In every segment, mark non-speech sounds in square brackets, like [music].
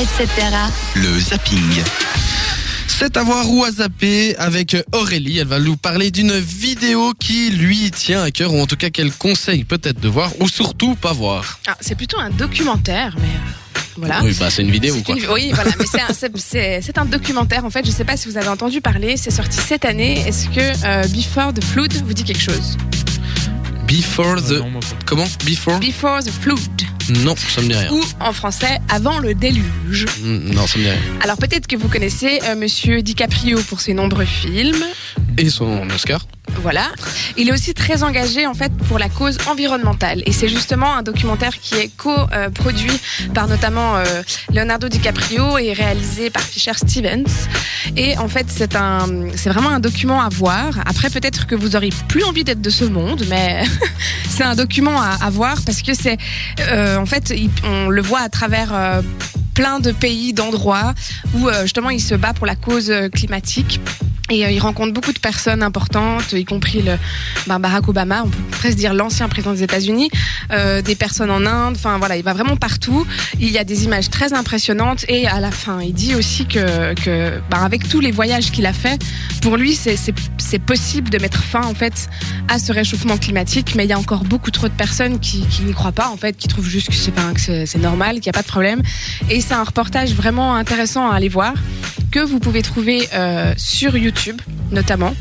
etc. Le zapping. C'est à voir ou à zapper avec Aurélie. Elle va nous parler d'une vidéo qui lui tient à cœur, ou en tout cas qu'elle conseille peut-être de voir, ou surtout pas voir. Ah, c'est plutôt un documentaire, mais euh, voilà. Oui, bah c'est une vidéo C'est quoi. une- Oui, voilà, mais c'est un, c'est- c'est- c'est un documentaire en fait. Je sais pas si vous avez entendu parler. C'est sorti cette année. Est-ce que euh, Before the Flood vous dit quelque chose? Before the. Pas. Comment? Before? Before the Flood Non, ça me dit rien. ou en français Avant le déluge. Mm, Non, ça me dit rien. Alors peut-être que vous connaissez euh, Monsieur DiCaprio pour ses nombreux films. Et son Oscar Voilà. Il est aussi très engagé en fait pour la cause environnementale. Et c'est justement un documentaire qui est co-produit par notamment euh, Leonardo DiCaprio et réalisé par Fisher Stevens. Et en fait, c'est un, c'est vraiment un document à voir. Après, peut-être que vous aurez plus envie d'être de ce monde, mais [laughs] c'est un document à, voir parce que c'est, euh, en fait, on le voit à travers. euh, plein de pays, d'endroits où justement il se bat pour la cause climatique. Et euh, il rencontre beaucoup de personnes importantes, y compris le, ben, Barack Obama, on peut presque dire l'ancien président des États-Unis, euh, des personnes en Inde. Enfin voilà, il va vraiment partout. Il y a des images très impressionnantes et à la fin, il dit aussi que, ben, avec tous les voyages qu'il a fait, pour lui, c'est- possible de mettre fin en fait à ce réchauffement climatique. Mais il y a encore beaucoup trop de personnes qui, n'y croient pas en fait, qui trouvent juste que c'est normal, qu'il n'y a pas de problème. Et c'est un reportage vraiment intéressant à aller voir que vous pouvez trouver euh, sur YouTube, notamment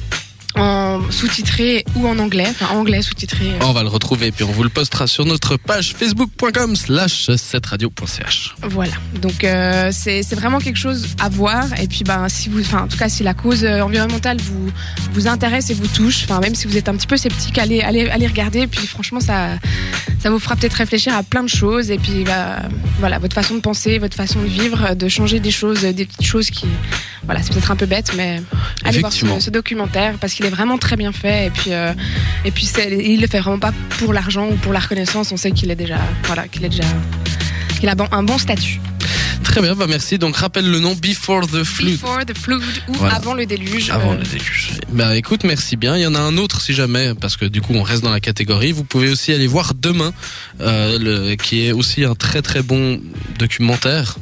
en sous-titré ou en anglais, enfin anglais sous-titré. euh, On va le retrouver, puis on vous le postera sur notre page facebook.com slash 7radio.ch. Voilà. Donc euh, c'est vraiment quelque chose à voir. Et puis ben si vous, enfin en tout cas si la cause environnementale vous vous intéresse et vous touche, enfin même si vous êtes un petit peu sceptique, allez allez allez regarder. Et puis franchement ça ça vous fera peut-être réfléchir à plein de choses. Et puis bah, voilà votre façon de penser, votre façon de vivre, de changer des choses, des petites choses qui voilà c'est peut-être un peu bête, mais allez voir ce, documentaire parce qu'il est vraiment très bien fait. Et puis euh, et puis il le fait vraiment pas pour l'argent ou pour la reconnaissance. On sait qu'il est déjà voilà qu'il est déjà qu'il a un bon statut. Très bien, bah merci. Donc rappelle le nom Before the Flood. Before the flood ou Voilà. avant le déluge. Avant Euh, le déluge. Bah écoute, merci bien. Il y en a un autre si jamais, parce que du coup on reste dans la catégorie. Vous pouvez aussi aller voir demain, euh, le, qui est aussi un très très bon documentaire.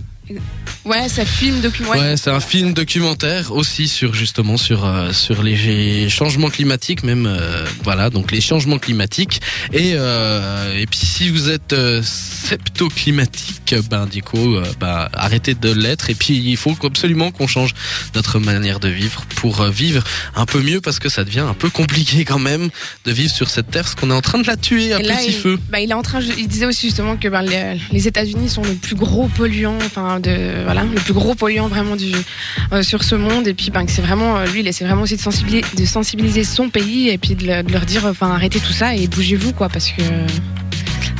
Ouais, ça film documentaire. Ouais, c'est un film documentaire aussi sur justement sur euh, sur les changements climatiques, même euh, voilà donc les changements climatiques et euh, et puis si vous êtes septoclimatique, ben du coup ben, arrêtez de l'être et puis il faut absolument qu'on change notre manière de vivre pour vivre un peu mieux parce que ça devient un peu compliqué quand même de vivre sur cette terre, parce qu'on est en train de la tuer à là, petit il, feu. bah, il est en train, il disait aussi justement que ben, les, les États-Unis sont le plus gros polluant, enfin de voilà, le plus gros polluant vraiment du euh, sur ce monde. Et puis ben c'est vraiment euh, lui, il essaie vraiment aussi de sensibiliser, son pays et puis de, de leur dire, enfin arrêtez tout ça et bougez-vous quoi, parce que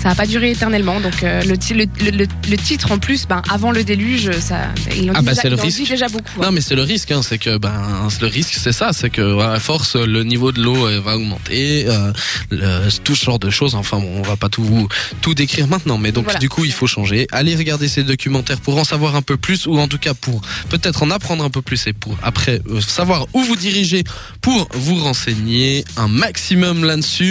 ça va pas durer éternellement. Donc euh, le, le, le- le titre en plus, ben avant le déluge, ça, il en Ah bah, déjà, c'est le en dit risque. déjà beaucoup. hein. Non mais c'est le risque, hein, c'est que ben le risque c'est ça, c'est que à force le niveau de l'eau euh, va augmenter, euh, tout ce genre de choses. Enfin bon, on va pas tout tout décrire maintenant, mais donc Voilà. du coup il faut changer. Allez regarder ces documentaires pour en savoir un peu plus, ou en tout cas pour peut-être en apprendre un peu plus et pour après euh, savoir où vous diriger pour vous renseigner un maximum là-dessus.